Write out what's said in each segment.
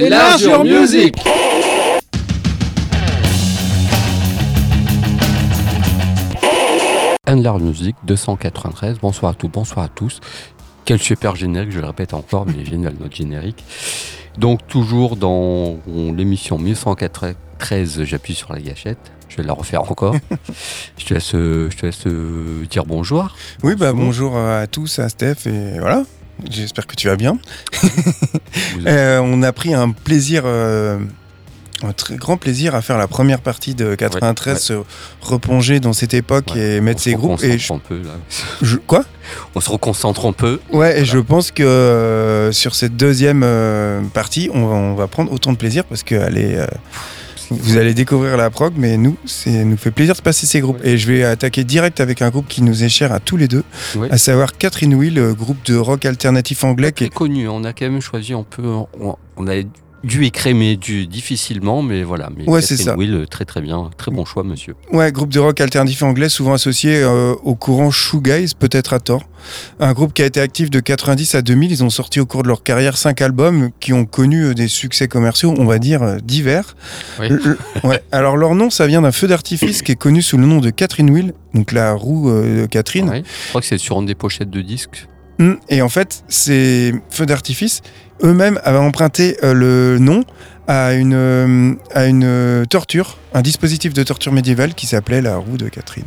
Enlarge your music Enlarge Music 293. Bonsoir à tous, bonsoir à tous. Quel super générique, je le répète encore, mais génial notre générique. Donc toujours dans l'émission 1193, j'appuie sur la gâchette. Je vais la refaire encore. je te laisse, je te laisse euh, dire bonjour. Oui, bah bonjour à tous, à Steph et voilà. J'espère que tu vas bien. Euh, on a pris un plaisir, euh, un très grand plaisir à faire la première partie de 93, se replonger dans cette époque Ouais, et mettre ses se groupes. Et je- un peu, là. je- quoi? On se reconcentre un peu. Ouais, et je pense que euh, sur cette deuxième partie, on va, on va prendre autant de plaisir parce que allez, euh, vous allez découvrir la prog, mais nous, c'est nous fait plaisir de passer ces groupes. Et je vais attaquer direct avec un groupe qui nous est cher à tous les deux, à savoir Catherine Will, euh, groupe de rock alternatif anglais qui Très est connu. On a quand même choisi un peu. On, on a dû écrémer du difficilement, mais voilà. Mais Ouais, c'est ça. Will, très très bien. Très bon choix, monsieur. Ouais, groupe de rock alternatif anglais, souvent associé euh, au courant shoegaze, peut-être à tort. Un groupe qui a été actif de 90 à 2000. Ils ont sorti au cours de leur carrière cinq albums qui ont connu euh, des succès commerciaux, on va dire, euh, divers. Oui. Le- le- ouais. Alors leur nom, ça vient d'un feu d'artifice qui est connu sous le nom de Catherine Wheel, donc la roue euh, de Catherine. Ouais. Je crois que c'est sur une des pochettes de disques. Mm. Et en fait, ces feux d'artifice, eux-mêmes avaient emprunté euh, le nom à une, euh, à une euh, torture, un dispositif de torture médiévale qui s'appelait la roue de Catherine.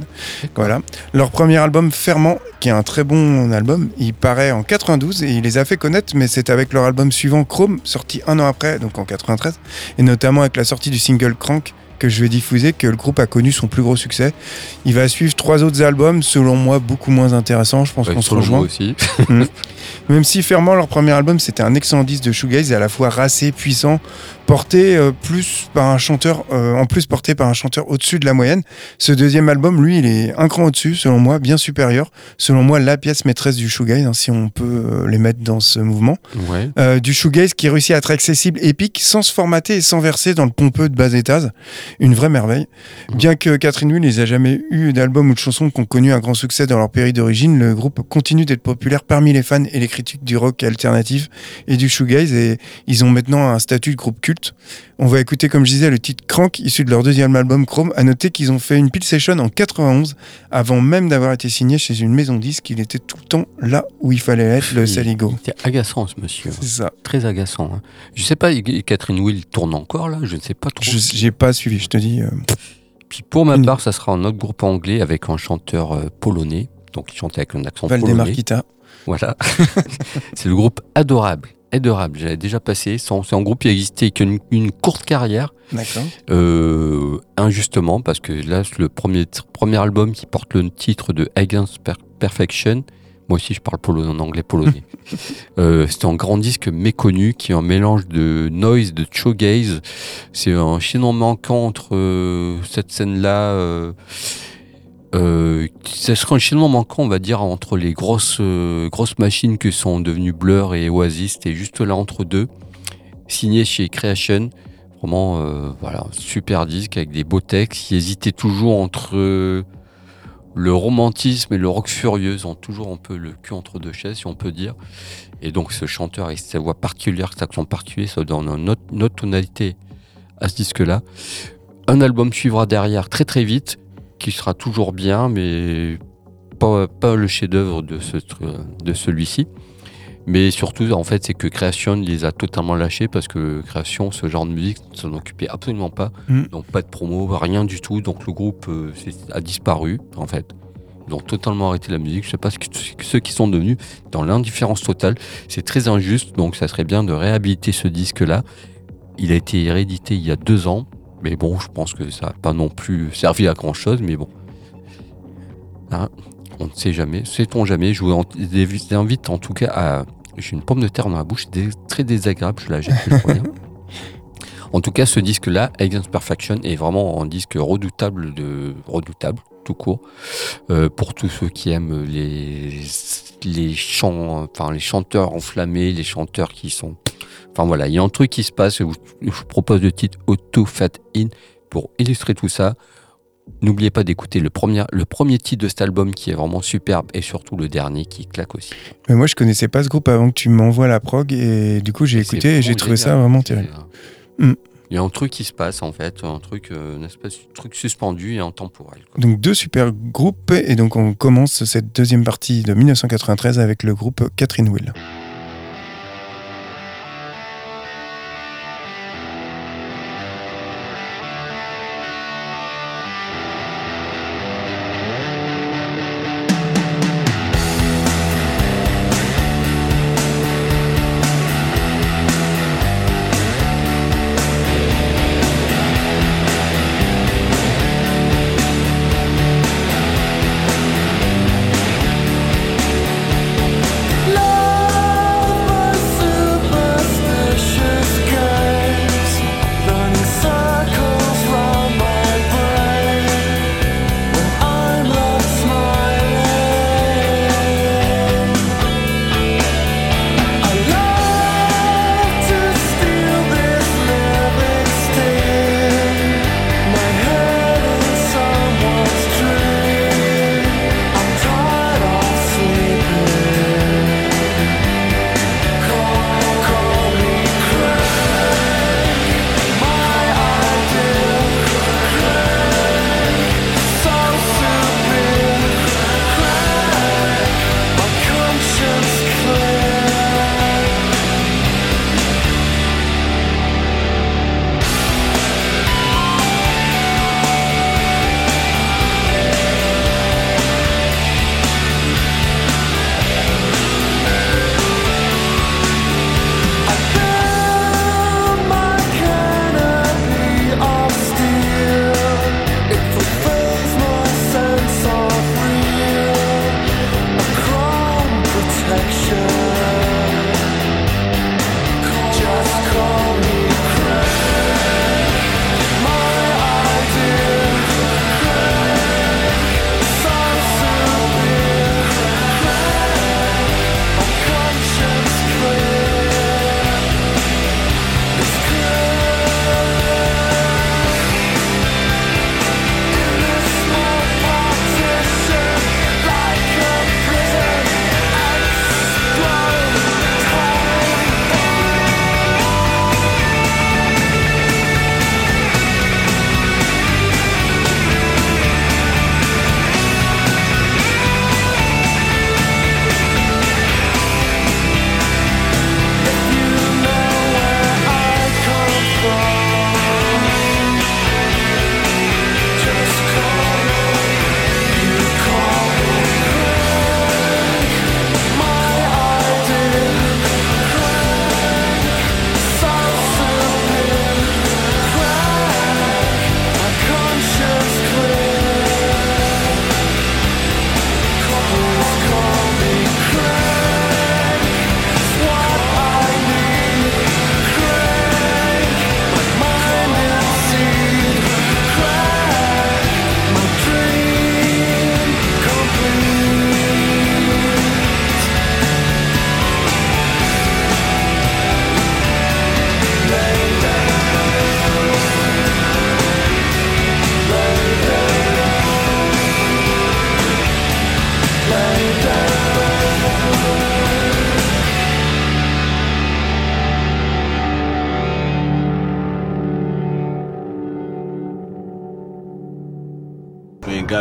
Voilà. Leur premier album, Ferment, qui est un très bon album, il paraît en 92 et il les a fait connaître, mais c'est avec leur album suivant, Chrome, sorti un an après, donc en 93, et notamment avec la sortie du single Crank que je vais diffuser, que le groupe a connu son plus gros succès. Il va suivre trois autres albums, selon moi, beaucoup moins intéressants. Je pense Ouais, qu'on se rejoint. aussi. Même si Ferment, leur premier album, c'était un excellent disque de shoegaze, à la fois racé, puissant, porté euh, plus par un chanteur, euh, en plus porté par un chanteur au-dessus de la moyenne. Ce deuxième album, lui, il est un cran au-dessus, selon moi, bien supérieur. Selon moi, la pièce maîtresse du shoegaze, hein, si on peut euh, les mettre dans ce mouvement. Ouais. Du shoegaze qui réussit à être accessible, épique, sans se formater et sans verser dans le pompeux de bas étage. Une vraie merveille. Bien que Catherine Will n'ait jamais eu d'album ou de chansons qui ont connu un grand succès dans leur pays d'origine, le groupe continue d'être populaire parmi les fans et les critiques du rock alternatif et du shoegaze et ils ont maintenant un statut de groupe culte. On va écouter, comme je disais, le titre Crank, issu de leur deuxième album Chrome. À noter qu'ils ont fait une pile session en 91, avant même d'avoir été signé chez une maison de disques. Il était tout le temps là où il fallait être, le Saligo. C'est agaçant, ce monsieur. C'est ça. Très agaçant. hein. Je sais pas, Catherine Will tourne encore là, je ne sais pas trop. J'ai pas suivi, je te dis. euh, Puis pour ma part, ça sera un autre groupe anglais avec un chanteur euh, polonais. Donc il chantait avec un accent Valdemar polonais. Kita. Voilà. c'est le groupe Adorable. Adorable, j'avais déjà passé. C'est un groupe qui a existé qu'une une courte carrière, D'accord. euh, injustement, parce que là, c'est le premier, premier album qui porte le titre de Against Per- Perfection. Moi aussi, je parle polonais en anglais polonais. euh, c'est un grand disque méconnu qui est un mélange de noise, de shoegaze. C'est un chaînon manquant entre euh, cette scène-là. Euh, euh, ça serait un chaînon manquant, on va dire, entre les grosses, grosses machines que sont devenues Blur et Oasis. C'était juste là entre deux. Signé chez Creation. Vraiment, voilà, super disque avec des beaux textes. qui hésitait toujours entre le romantisme et le rock furieux. Ont toujours un peu le cul entre deux chaises, si on peut dire. Et donc, ce chanteur, avec sa voix particulière, cet accent particulier, ça donne une autre, tonalité à ce disque-là. Un album suivra derrière très très vite, qui sera toujours bien, mais pas, le chef-d'œuvre de celui-ci. Mais surtout, en fait, c'est que Creation les a totalement lâchés parce que Creation, ce genre de musique, ne s'en occupait absolument pas. Mm. Donc, pas de promo, rien du tout. Donc, le groupe euh, a disparu, en fait. Ils ont totalement arrêté la musique. Je sais pas ce que, ceux qui sont devenus dans l'indifférence totale. C'est très injuste. Donc, ça serait bien de réhabiliter ce disque-là. Il a été réédité il y a deux ans. Mais bon, je pense que ça n'a pas non plus servi à grand chose. Mais bon. Hein, on ne sait jamais. Sait-on jamais Je vous invite en tout cas à. J'ai une pomme de terre dans la bouche, c'est très désagréable, je la jette, je reviens. En tout cas, ce disque-là, Against Perfection, est vraiment un disque redoutable, de, redoutable tout court, euh, pour tous ceux qui aiment les, les chants, enfin les chanteurs enflammés, les chanteurs qui sont. Enfin voilà, il y a un truc qui se passe. Je vous propose le titre Auto Fat In pour illustrer tout ça. N'oubliez pas d'écouter le premier, le premier titre de cet album qui est vraiment superbe et surtout le dernier qui claque aussi. Mais moi, je connaissais pas ce groupe avant que tu m'envoies la prog et du coup, j'ai écouté et j'ai trouvé ça vraiment terrible. Mm. Il y a un truc qui se passe en fait, un truc, euh, une espèce de truc suspendu et intemporel. quoi. Donc deux super groupes et donc on commence cette deuxième partie de 1993 avec le groupe Catherine Will.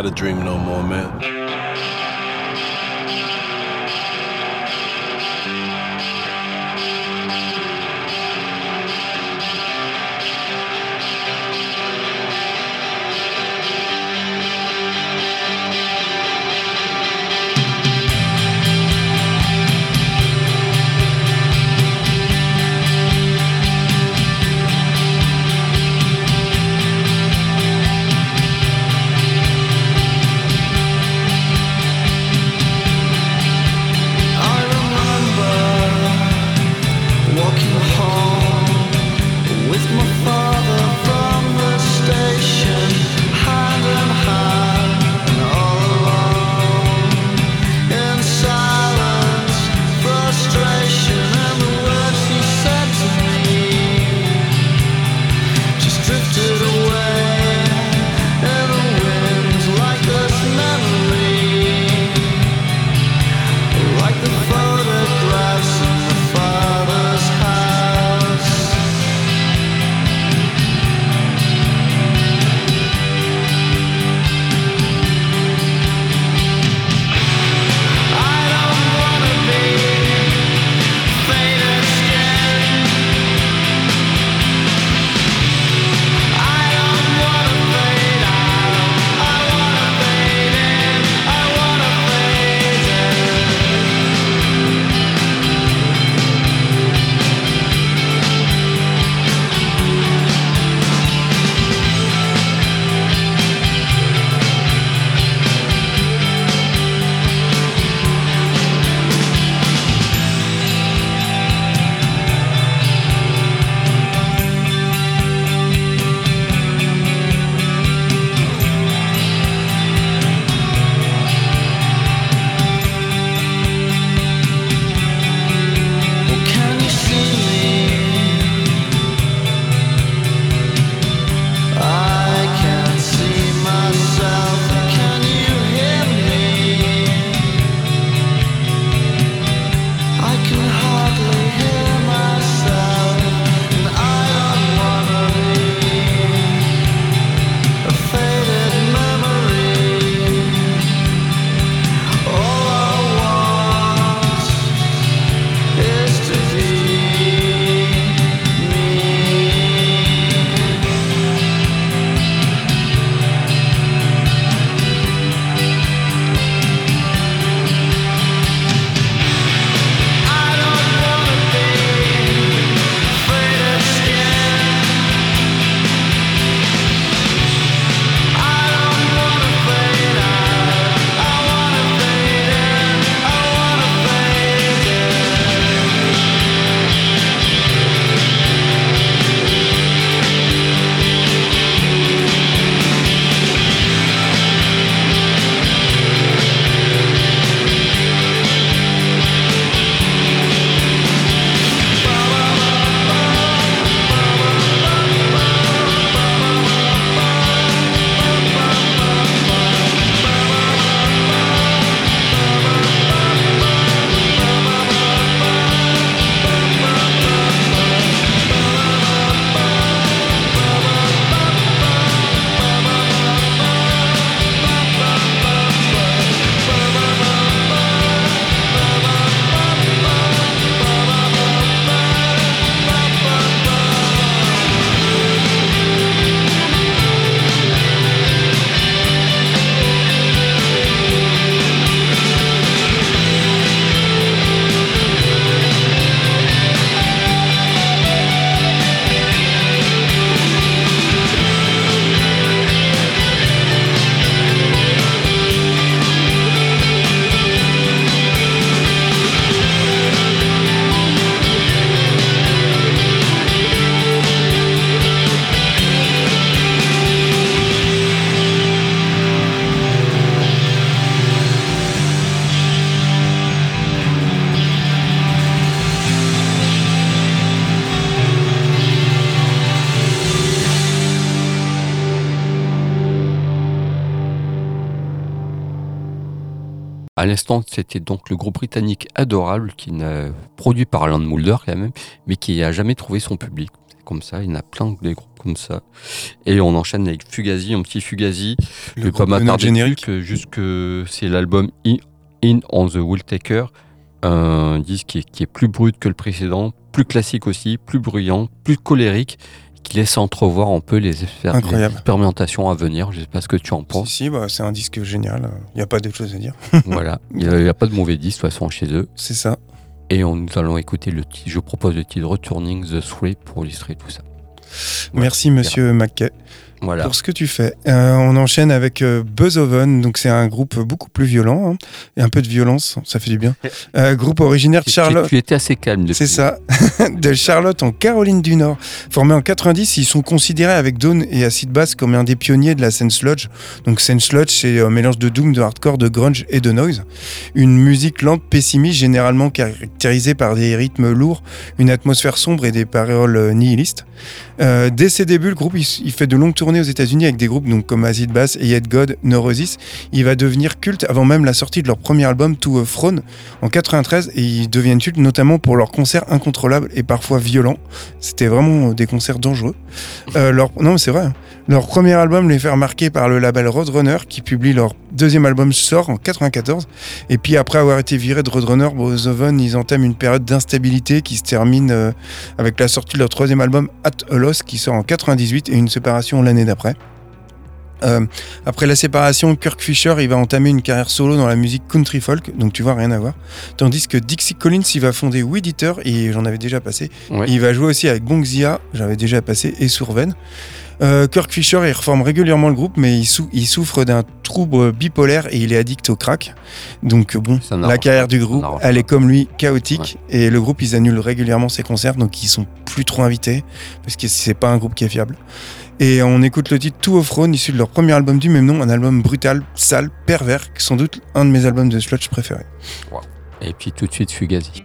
had a dream l'instant, c'était donc le groupe britannique Adorable qui n'a produit par Alan Moulder quand même, mais qui n'a jamais trouvé son public. Comme ça, il y en a plein des groupes comme ça. Et on enchaîne avec Fugazi, un petit Fugazi. Le pas de m'attarder générique. que juste que c'est l'album In, In on the Will Taker, un disque qui est, qui est plus brut que le précédent, plus classique aussi, plus bruyant, plus colérique, qui laisse entrevoir un peu les, expér- Incroyable. les expérimentations à venir. Je sais pas ce que tu en Si, penses. si, bah, c'est un disque génial. Il n'y a pas d'autre chose à dire. voilà, il n'y a, pas de mauvais disque de toute façon chez eux. C'est ça. Et on, nous allons écouter le titre, je propose le titre Returning the Three pour illustrer tout ça. Merci, monsieur Mackay. Voilà. pour ce que tu fais. Euh, on enchaîne avec euh, Buzzoven, donc c'est un groupe beaucoup plus violent, hein, et un peu de violence, ça fait du bien. Euh, groupe originaire de Tu- Charlotte. Tu étais assez calme depuis. C'est ça, de Charlotte en Caroline du Nord. Formés en 90, ils sont considérés avec Dawn et Acid Bass comme un des pionniers de la scène sludge. Donc scène sludge, c'est un mélange de doom, de hardcore, de grunge et de noise. Une musique lente, pessimiste, généralement caractérisée par des rythmes lourds, une atmosphère sombre et des paroles euh, nihilistes. Euh, dès ses débuts, le groupe il, il fait de longues tournées aux États-Unis avec des groupes comme Acid Bass, Yet God, Neurosis. Il va devenir culte avant même la sortie de leur premier album To a Throne en 93 et ils deviennent cultes notamment pour leurs concerts incontrôlables et parfois violents. C'était vraiment des concerts dangereux. Euh, leur... C'est vrai. hein. Leur premier album les fait remarquer par le label Roadrunner qui publie leur deuxième album sort en 94. Et puis après avoir été viré de Roadrunner, Bozoven, ils entament une période d'instabilité qui se termine euh, avec la sortie de leur troisième album At a Loss qui sort en 98 et une séparation l'année d'après. Euh, après la séparation, Kirk Fisher il va entamer une carrière solo dans la musique country folk, donc tu vois rien à voir. Tandis que Dixie Collins il va fonder Weed Eater et j'en avais déjà passé. Ouais. Il va jouer aussi avec Bongzia, j'avais déjà passé, et Sourven. Euh, Kirk Fisher il reforme régulièrement le groupe, mais il, sou- il souffre d'un trouble bipolaire et il est addict au crack. Donc bon, la carrière du groupe, elle est comme lui chaotique et le groupe ils annulent régulièrement ses concerts, donc ils sont plus trop invités parce que c'est pas un groupe qui est fiable. Et on écoute le titre Two of Throne, issu de leur premier album du même nom, un album brutal, sale, pervers, sans doute un de mes albums de sludge préférés. Et puis tout de suite Fugazi.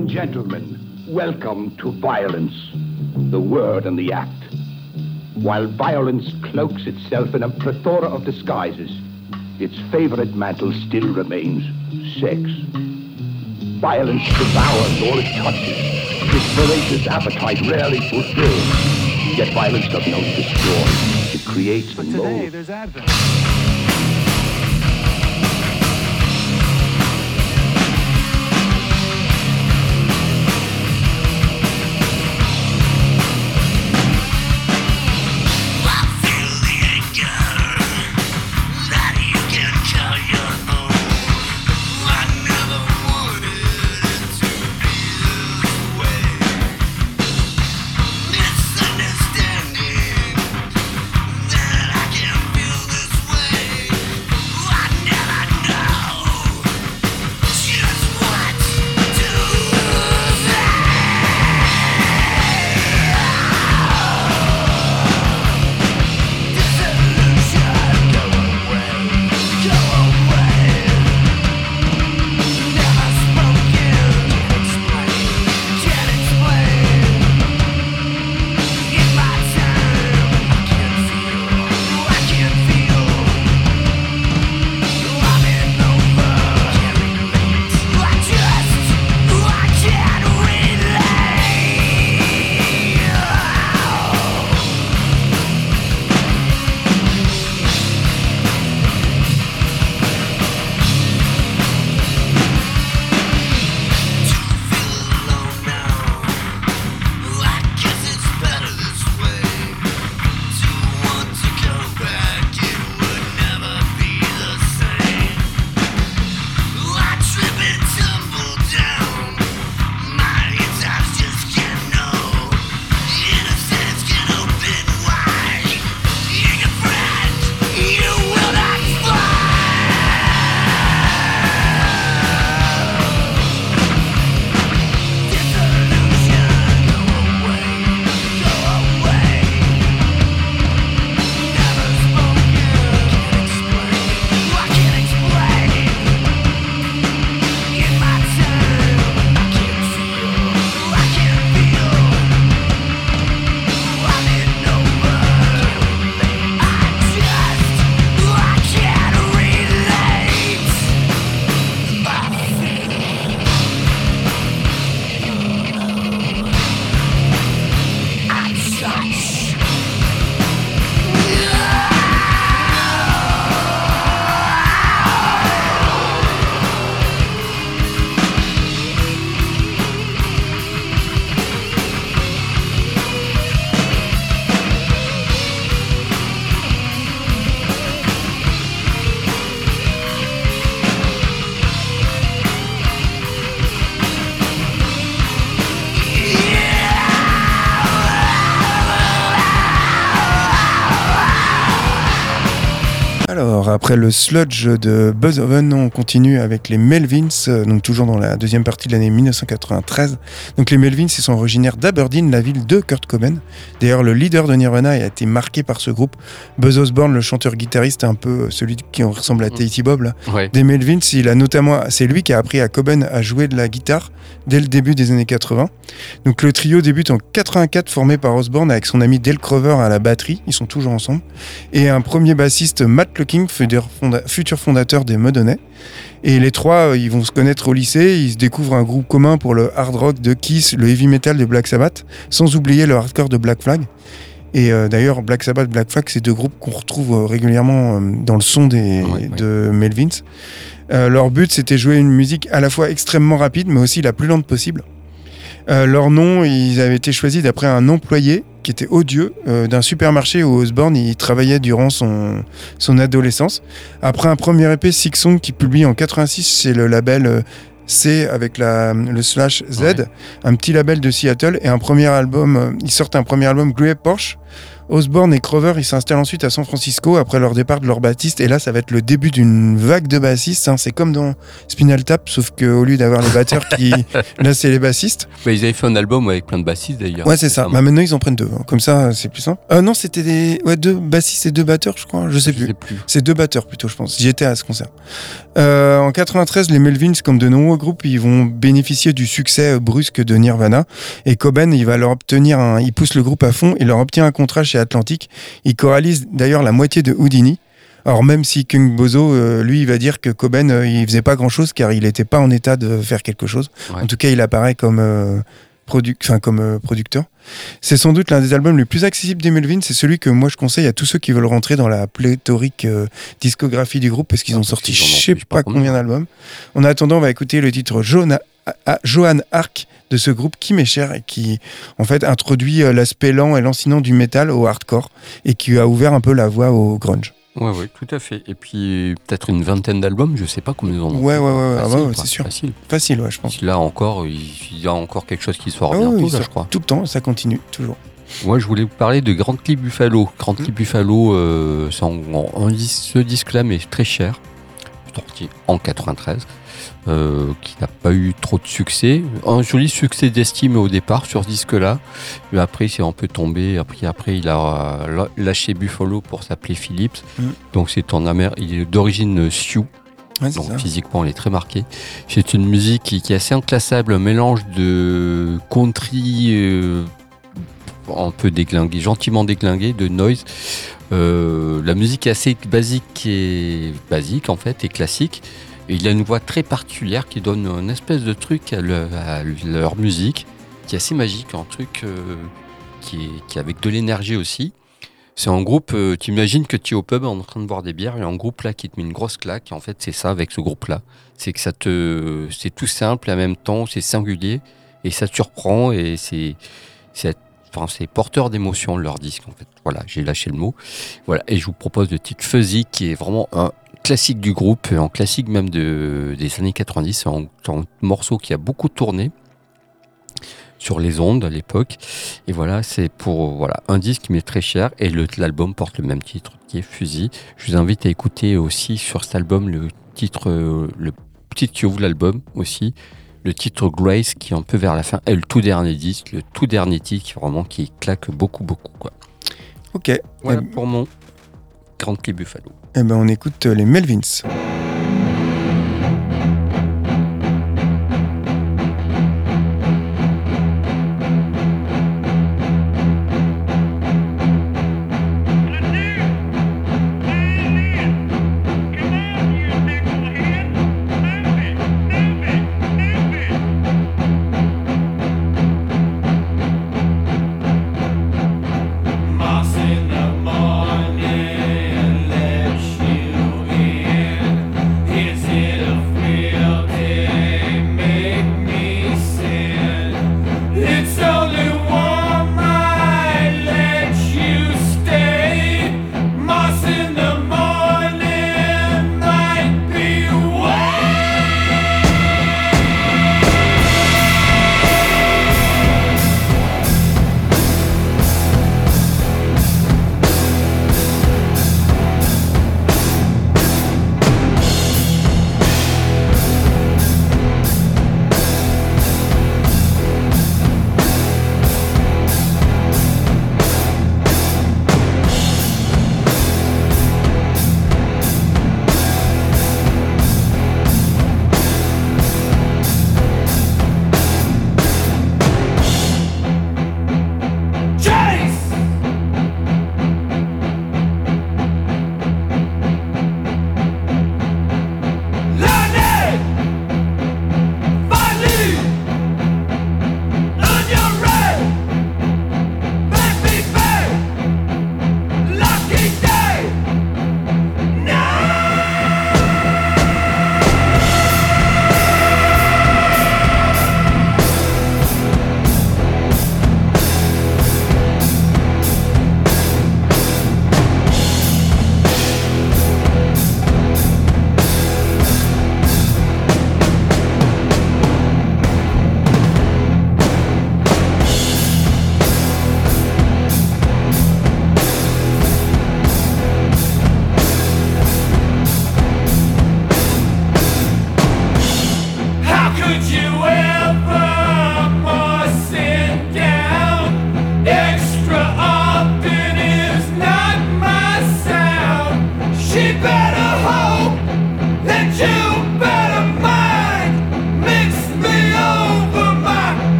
And gentlemen, welcome to violence, the word and the act. While violence cloaks itself in a plethora of disguises, its favorite mantle still remains sex. Violence devours all it touches, its voracious appetite rarely fulfilled. Yet violence doesn't destroy, it creates and Today, there's Advent. Alors, après le sludge de Buzzhoven, on continue avec les Melvins, euh, donc toujours dans la deuxième partie de l'année 1993. Donc les Melvins, ils sont originaires d'Aberdeen, la ville de Kurt Cobain. D'ailleurs, le leader de Nirvana a été marqué par ce groupe. Buzz Osborne, le chanteur-guitariste, un peu celui qui ressemble à Tahiti Bob, là. Ouais. des Melvins, il a notamment, c'est lui qui a appris à Cobain à jouer de la guitare dès le début des années 80. Donc le trio débute en 84 formé par Osborne avec son ami Dale Crover à la batterie, ils sont toujours ensemble, et un premier bassiste Matt Lucking, futur fonda- futur fondateur des Modonais. Et les trois, euh, ils vont se connaître au lycée, ils se découvrent un groupe commun pour le hard rock de Kiss, le heavy metal de Black Sabbath, sans oublier le hardcore de Black Flag. Et euh, d'ailleurs, Black Sabbath, Black Flag, c'est deux groupes qu'on retrouve euh, régulièrement dans le son des, de Melvins. Euh, leur but, c'était jouer une musique à la fois extrêmement rapide, mais aussi la plus lente possible. Euh, leur nom, ils avaient été choisis d'après un employé qui était odieux euh, d'un supermarché où Osborne il travaillait durant son, son adolescence. Après un premier EP Six Song qui publie en 86 chez le label euh, C avec la, le slash Z, Ouais. un petit label de Seattle et un premier album, euh, ils sortent un premier album Grey Porsche. Osborne et Crover, ils s'installent ensuite à San Francisco après leur départ de leur bassiste. Et là, ça va être le début d'une vague de bassistes. hein. C'est comme dans Spinal Tap, sauf qu'au lieu d'avoir les batteurs qui. là, c'est les bassistes. Bah, ils avaient fait un album avec plein de bassistes d'ailleurs. Ouais, c'est ça. Bah, maintenant, ils en prennent deux. hein. Comme ça, c'est plus simple. Euh, non, c'était des. Ouais, deux bassistes et deux batteurs, je crois. Je sais Je plus. sais plus. C'est deux batteurs plutôt, je pense. J'étais à ce concert. Euh, en 93, les Melvins, comme de nombreux groupes, ils vont bénéficier du succès euh, brusque de Nirvana. Et Cobain, il va leur obtenir un, il pousse le groupe à fond, il leur obtient un contrat chez Atlantic. Il choralise d'ailleurs la moitié de Houdini. Alors même si Kung Bozo, euh, lui, il va dire que Coben, euh, il faisait pas grand-chose car il n'était pas en état de faire quelque chose. Ouais. En tout cas, il apparaît comme, euh, produ- comme euh, producteur. C'est sans doute l'un des albums les plus accessibles des Melvins. C'est celui que moi je conseille à tous ceux qui veulent rentrer dans la pléthorique discographie du groupe parce qu'ils Ah, ont sorti je sais pas combien d'albums. En attendant, on va écouter le titre Johanna- à- Johan Arc de ce groupe qui m'est cher et qui en fait introduit euh, l'aspect lent et lancinant du métal au hardcore et qui a ouvert un peu la voie au grunge. Ouais, ouais, tout à fait. Et puis peut-être une vingtaine d'albums, je sais pas combien ils en ont. Ouais, ouais, ouais, ah ouais, c'est sûr. Facile. Facile, ouais, je pense. Là encore, il y a encore quelque chose qui sort Ah bientôt, oui, là, je crois. Tout le temps, ça continue, toujours. Moi, je voulais vous parler de Grand Clip Buffalo. Grand Clip Mm. Buffalo, euh, c'est en- en- en dis- ce disque-là, mais très cher, sorti en 93, euh, qui n'a pas eu trop de succès. Un joli succès d'estime au départ sur ce disque-là, mais après, c'est un peu tombé. Après, après il a euh, lâché Buffalo pour s'appeler Phillips. Mm. Donc, c'est en Amérique, il est d'origine Sioux. Ouais, Donc ça. physiquement, elle est très marquée. C'est une musique qui, qui est assez inclassable, un mélange de country euh, un peu déglingué, gentiment déglingué, de noise. Euh, la musique est assez basique et basique en fait et classique. Il a une voix très particulière qui donne une espèce de truc à, le- à leur musique qui est assez magique, un truc euh, qui, est, avec de l'énergie aussi. C'est un groupe, euh, tu imagines que tu es au pub en train de boire des bières, il y a un groupe là qui te met une grosse claque. En fait, c'est ça avec ce groupe-là. C'est que ça te, c'est tout simple et en même temps, c'est singulier et ça te surprend et c'est, c'est, enfin, c'est porteur d'émotions leur disque en fait. Voilà, j'ai lâché le mot. Voilà, et je vous propose le titre Fuzzy qui est vraiment un classique du groupe, un classique même de, des années 90. C'est un, c'est un morceau qui a beaucoup tourné sur les ondes à l'époque. Et voilà, c'est pour voilà un disque qui m'est très cher et l'album porte le même titre qui est Fusil. Je vous invite à écouter aussi sur cet album le titre, euh, le titre qui ouvre l'album aussi, le titre Grace qui est un peu vers la fin et le tout dernier disque, le tout dernier titre vraiment qui claque beaucoup beaucoup quoi. Ok. Voilà pour mon Grand Prix Buffalo. Eh ben, on écoute euh, les Melvins.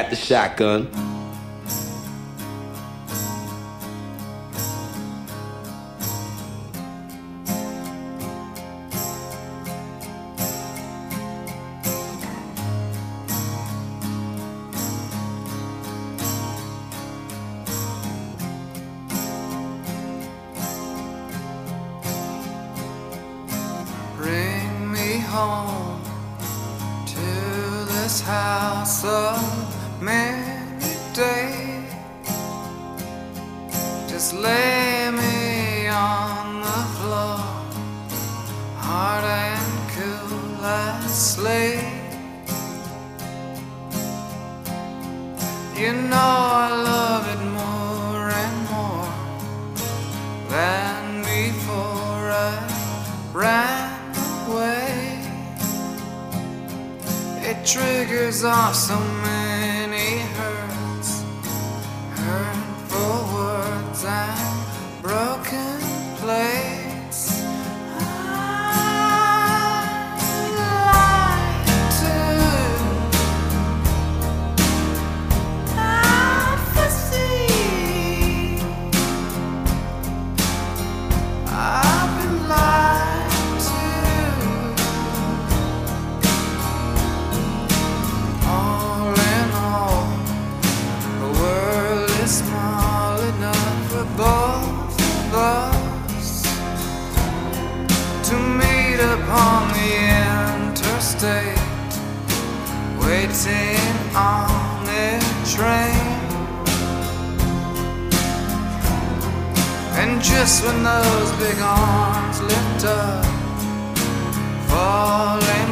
got the shotgun. waiting on the train. And just when those big arms lift up, falling.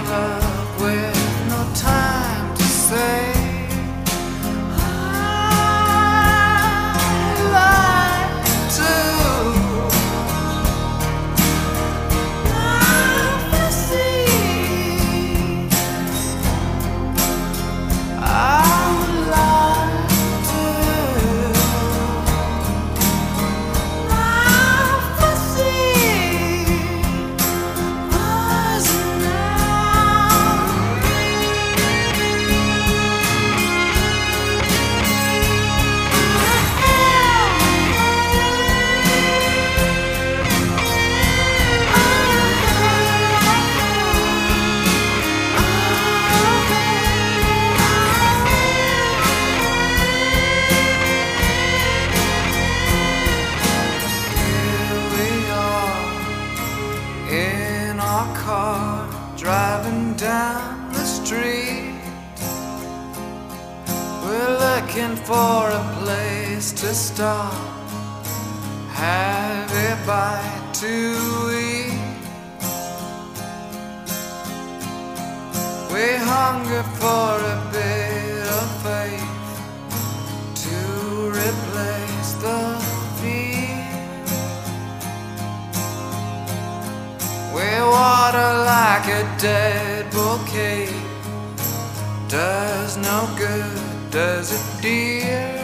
for a place to stop, have a bite to eat. We hunger for a bit of faith to replace the fear. We water like a dead bouquet, does no good does it, dear?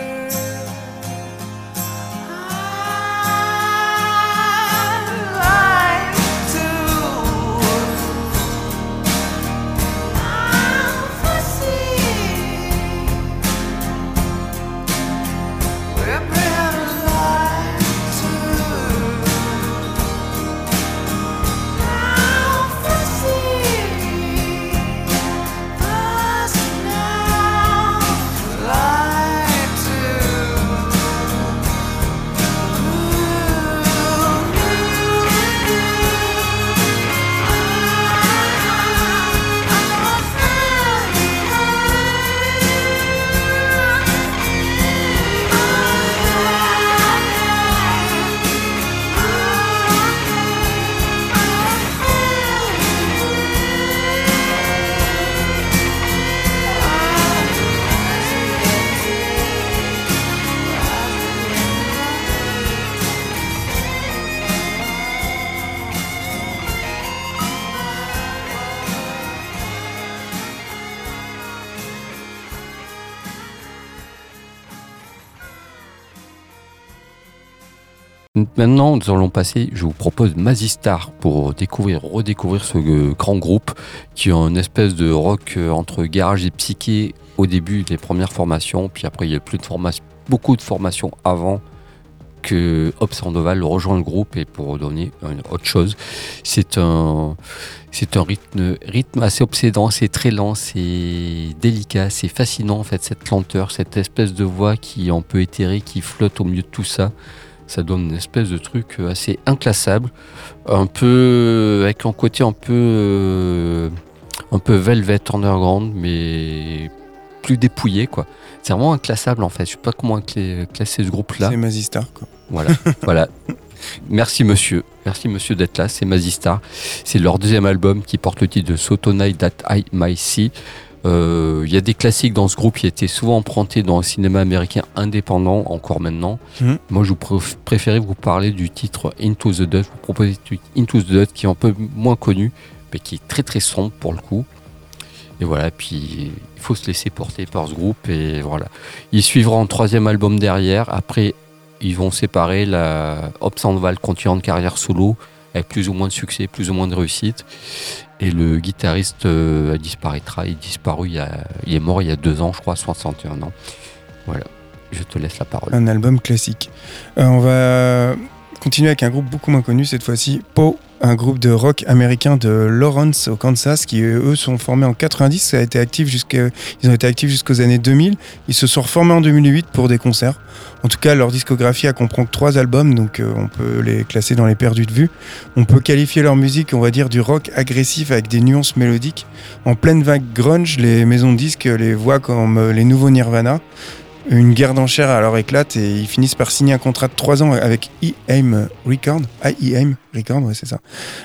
Maintenant, nous allons passer, je vous propose Mazistar pour découvrir, redécouvrir ce euh, grand groupe qui a une espèce de rock euh, entre garage et psyché au début des premières formations, puis après il y a plus de formation, beaucoup de formations avant que Hobbs Sandoval rejoint le groupe et pour donner autre chose. C'est un, c'est un rythme, rythme assez obsédant, c'est très lent, c'est délicat, c'est fascinant en fait cette lenteur, cette espèce de voix qui est un peu éthérée, qui flotte au milieu de tout ça. Ça donne une espèce de truc assez inclassable, un peu avec un côté un peu, euh, un peu Velvet Underground, mais plus dépouillé quoi. C'est vraiment inclassable en fait. Je sais pas comment cla- classer ce groupe-là. C'est Mazistar, quoi. Voilà, voilà. Merci monsieur, merci monsieur d'être là. C'est Mazistar. C'est leur deuxième album qui porte le titre de So Tonight That I Might See. Euh, Il y a des classiques dans ce groupe qui étaient souvent empruntés dans le cinéma américain indépendant, encore maintenant. Mhm. Moi, je préf- préférais vous parler du titre Into the Dust. Je vous propose Into the Dust qui est un peu moins connu, mais qui est très très sombre pour le coup. Et voilà, puis il faut se laisser porter par ce groupe. Et voilà. Il suivra un troisième album derrière. Après, ils vont séparer. La Hobbs Sandval continue en carrière solo avec plus ou moins de succès, plus ou moins de réussite. Et le guitariste euh, disparaîtra. Il disparu, il est mort il y a deux ans, je crois, 61 ans. Voilà, je te laisse la parole. Un album classique. Euh, on va continuer avec un groupe beaucoup moins connu cette fois-ci, Poe, un groupe de rock américain de Lawrence au Kansas qui eux sont formés en 90. Ça a été actif ils ont été actifs jusqu'aux années 2000. Ils se sont reformés en 2008 pour des concerts. En tout cas, leur discographie elle comprend que trois albums, donc euh, on peut les classer dans les perdus de vue. On peut qualifier leur musique, on va dire, du rock agressif avec des nuances mélodiques. En pleine vague grunge, les maisons de disques les voient comme euh, les nouveaux Nirvana. Une guerre d'enchères alors éclate et ils finissent par signer un contrat de 3 ans avec E-Aim Record. Ah, E-Aim Record, ouais, c'est ça.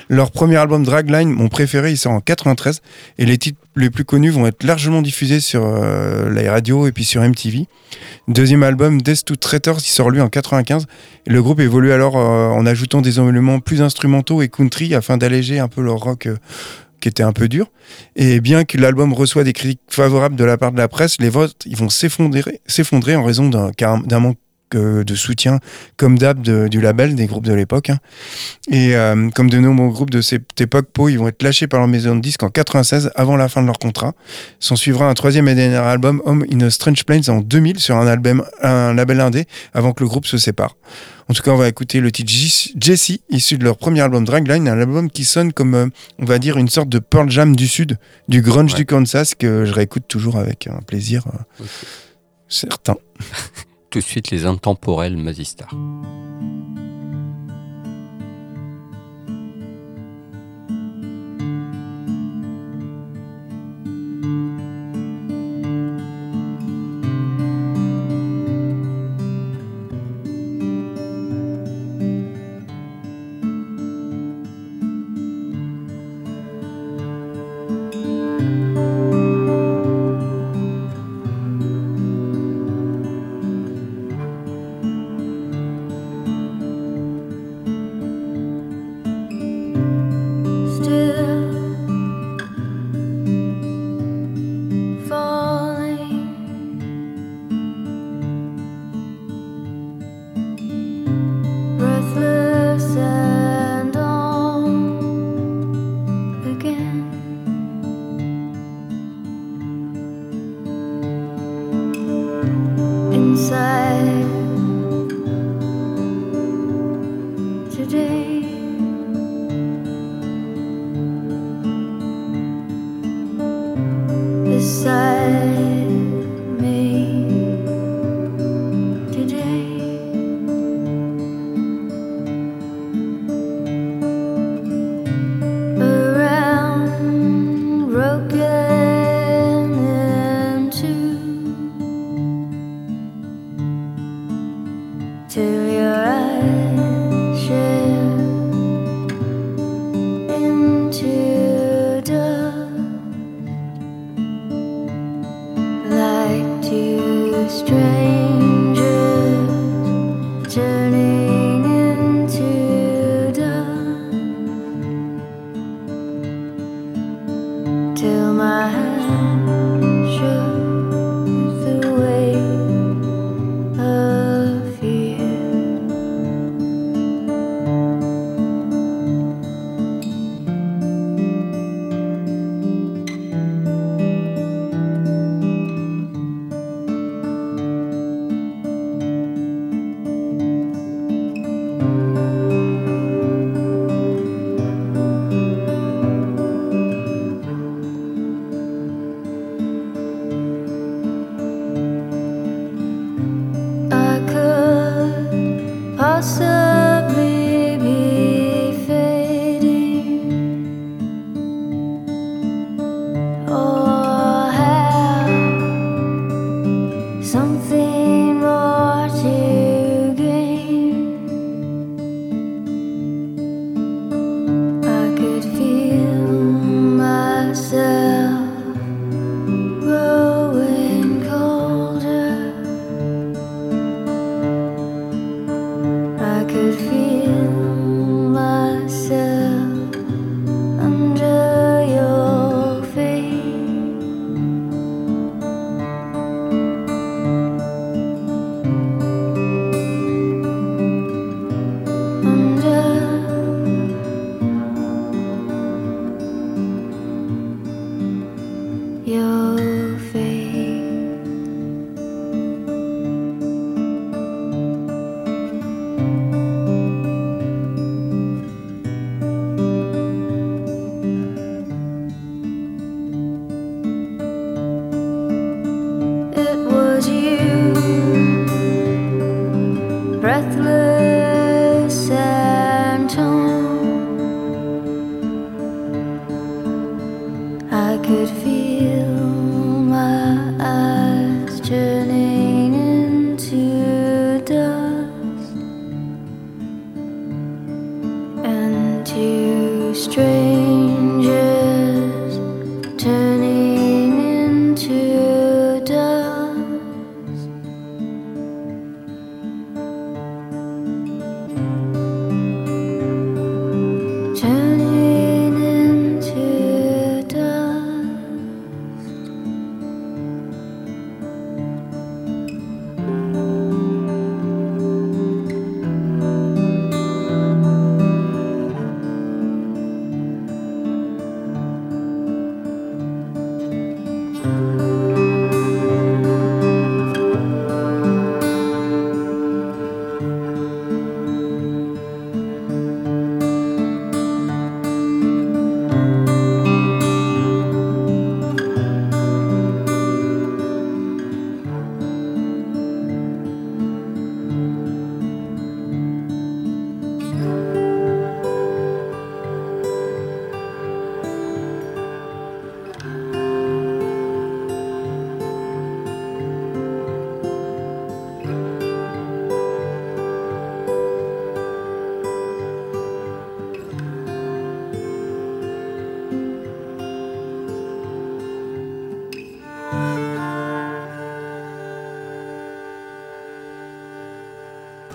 Leur premier album Dragline, mon préféré, il sort en 93 et les titres les plus connus vont être largement diffusés sur euh, la radio et puis sur MTV. Deuxième album, Death to Traitors, il sort lui en 95. Et le groupe évolue alors euh, en ajoutant des éléments plus instrumentaux et country afin d'alléger un peu leur rock euh, qui était un peu dur. Et bien que l'album reçoit des critiques favorables de la part de la presse, les votes vont s'effondrer, en raison d'un manque euh, de soutien, comme d'hab du label, des groupes de l'époque. hein. Et euh, comme de nombreux groupes de cette époque, Po, ils vont être lâchés par leur maison de disques en 96, avant la fin de leur contrat. S'en suivra un troisième et dernier album, Home in a Strange Plains, en 2000, sur un, album, un label indé, avant que le groupe se sépare. En tout cas, on va écouter le titre J- Jesse, issu de leur premier album Dragline, un album qui sonne comme, euh, on va dire, une sorte de Pearl Jam du Sud, du grunge Ouais. du Kansas, que je réécoute toujours avec un plaisir euh, certain. Tout de suite, les intemporels Mazistar.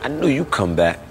I knew you'd come back.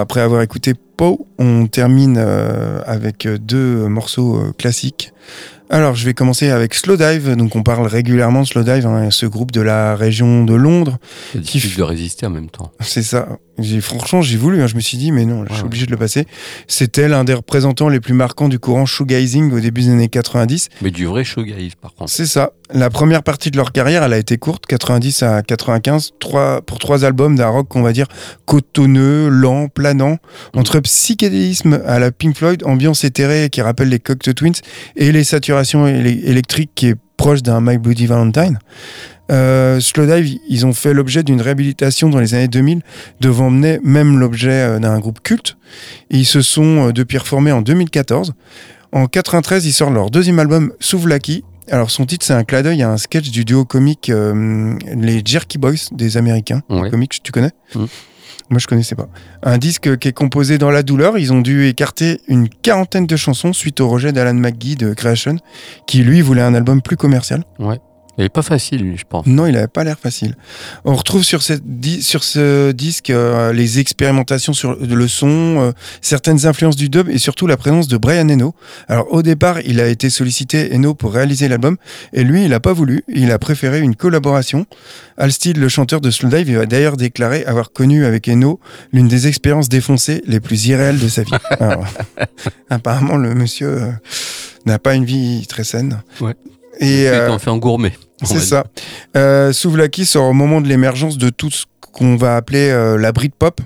Après avoir écouté Poe, on termine euh, avec euh, deux morceaux euh, classiques. Alors, je vais commencer avec Slow Dive. Donc, on parle régulièrement de Slow Dive, hein, ce groupe de la région de Londres. C'est difficile de résister en même temps. C'est ça. Franchement, j'ai voulu. hein, je me suis dit, mais non, je suis Ouais. obligé de le passer. C'était l'un des représentants les plus marquants du courant shoegazing au début des années 90. Mais du vrai shoegaze par contre. C'est ça. La première partie de leur carrière, elle a été courte, 90 à 95, trois, pour trois albums d'un rock, on va dire, cotonneux, lent, planant, entre psychédélisme à la Pink Floyd, ambiance éthérée qui rappelle les Cocteau Twins, et les saturations éle- électriques qui est proche d'un My Bloody Valentine. Euh, Slowdive, ils ont fait l'objet d'une réhabilitation dans les années 2000, devant mener même l'objet euh, d'un groupe culte. Et ils se sont euh, depuis reformés en 2014. En 93, ils sortent leur deuxième album, Souvlaki. Alors son titre, c'est un clin d'œil à un sketch du duo comique euh, les Jerky Boys des Américains. Ouais. Comique, tu connais Mm. Moi, je connaissais pas. Un disque qui est composé dans la douleur. Ils ont dû écarter une quarantaine de chansons suite au rejet d'Alan McGee de Creation, qui lui voulait un album plus commercial. Il est pas facile, lui, je pense. Non, il avait pas l'air facile. On retrouve sur, cette di- sur ce disque euh, les expérimentations sur le son, euh, certaines influences du dub et surtout la présence de Brian Eno. Alors au départ, il a été sollicité Eno pour réaliser l'album et lui, il n'a pas voulu. Il a préféré une collaboration. Al Steed, le chanteur de Slowdive, il va d'ailleurs déclarer avoir connu avec Eno l'une des expériences défoncées les plus irréelles de sa vie. Alors, apparemment, le monsieur euh, n'a pas une vie très saine. Ouais. Et Il en fait un gourmet. C'est ça. Euh, Souvlaki sort au moment de l'émergence de tout ce qu'on va appeler euh, la Britpop.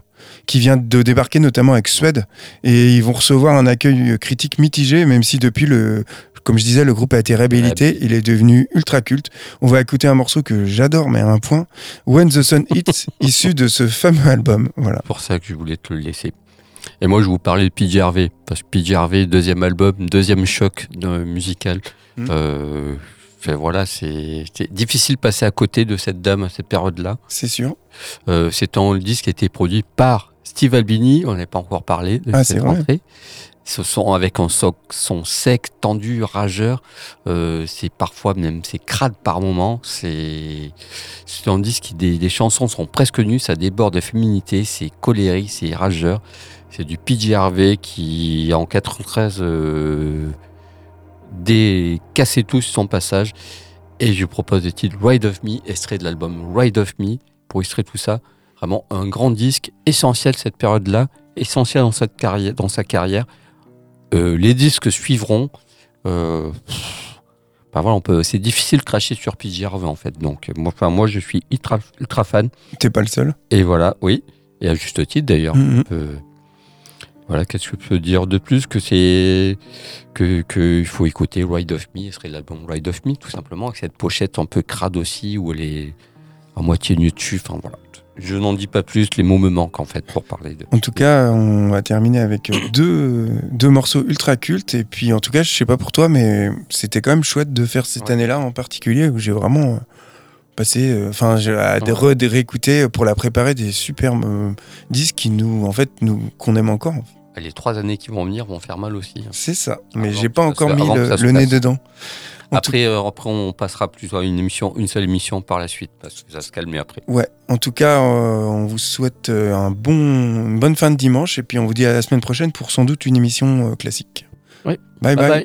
qui vient de débarquer notamment avec Suède. Et ils vont recevoir un accueil critique mitigé, même si depuis le. Comme je disais, le groupe a été réhabilité, il est devenu ultra culte. On va écouter un morceau que j'adore, mais à un point, When the Sun Hits, issu de ce fameux album. Voilà. C'est pour ça que je voulais te le laisser. Et moi, je vous parlais de PJ Harvey, parce que PJ Harvey, deuxième album, deuxième choc de- musical. Mm. Euh, voilà, c'est difficile de passer à côté de cette dame à cette période-là. C'est sûr. Euh, c'est un disque qui a été produit par Steve Albini, on n'a pas encore parlé de Ah, cette c'est vrai. rentrée. Ce son avec un son, son sec, tendu, rageur. Euh, c'est parfois même c'est crade par moment. C'est un disque qui des, chansons sont presque nues, ça déborde de féminité, c'est colérique, c'est rageur. C'est du PJ Harvey qui en 93 euh, cassait tout sur son passage. Et je propose le titre Ride of Me, extrait de l'album Ride of Me, pour illustrer tout ça. Vraiment un grand disque, essentiel cette période-là, essentiel dans, cette carrière, dans sa carrière. Euh, les disques suivront. Euh, bah voilà, on peut, c'est difficile de cracher sur PJ Harvey en fait. Donc, moi, enfin, moi je suis ultra, ultra fan. T'es pas le seul. Et voilà, oui, et à juste titre d'ailleurs. Mhm. Euh, voilà, qu'est-ce que je peux dire de plus que c'est que qu'il faut écouter Ride of Me, ce serait l'album Ride of Me tout simplement avec cette pochette un peu crade aussi où elle est à moitié nue dessus. Enfin voilà, je n'en dis pas plus, les mots me manquent en fait pour parler de. En tout cas, on va terminer avec euh, deux, deux morceaux ultra cultes. Et puis, en tout cas, je sais pas pour toi, mais c'était quand même chouette de faire cette Ouais. année-là en particulier où j'ai vraiment passé, euh, enfin, à des réécouter pour la préparer des superbes euh, disques qui nous, en fait, nous qu'on aime encore. Les trois années qui vont venir vont faire mal aussi. hein. C'est ça. Mais Avant j'ai pas encore se- mis le, nez dedans. En Après, euh, après, on passera plus à une émission, une seule émission par la suite parce que ça se calme après. Ouais. En tout cas, euh, on vous souhaite un bon, une bonne fin de dimanche et puis on vous dit à la semaine prochaine pour sans doute une émission classique. Oui. Bye bye.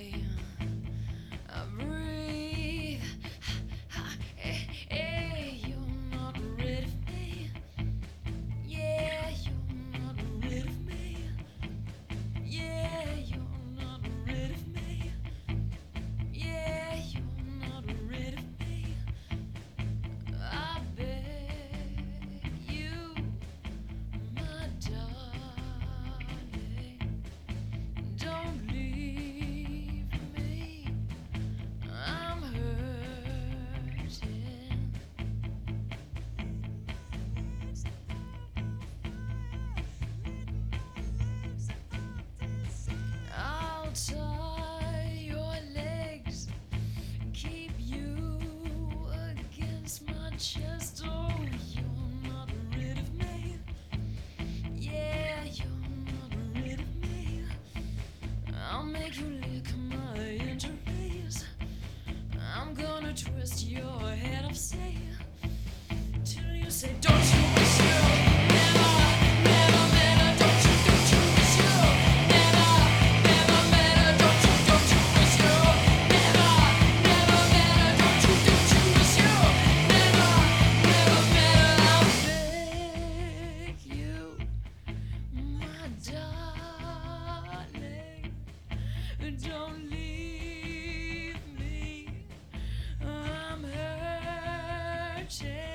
share.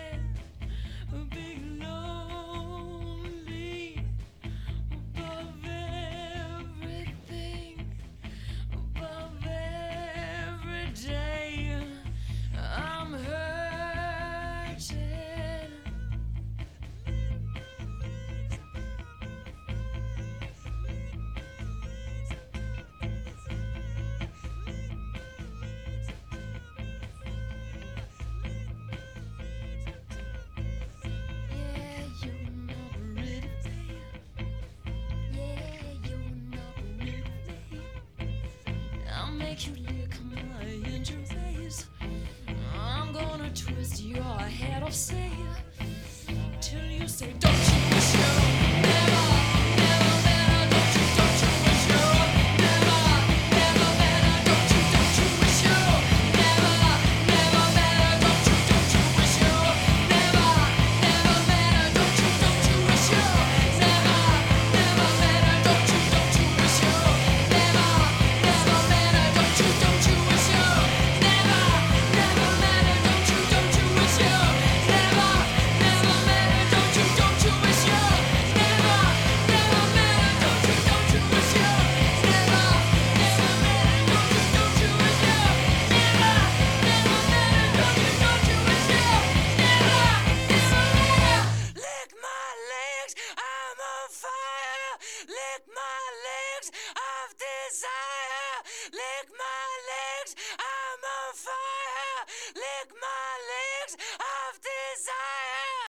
make you lick my injuries. I'm gonna twist your head off, say, till you say, don't.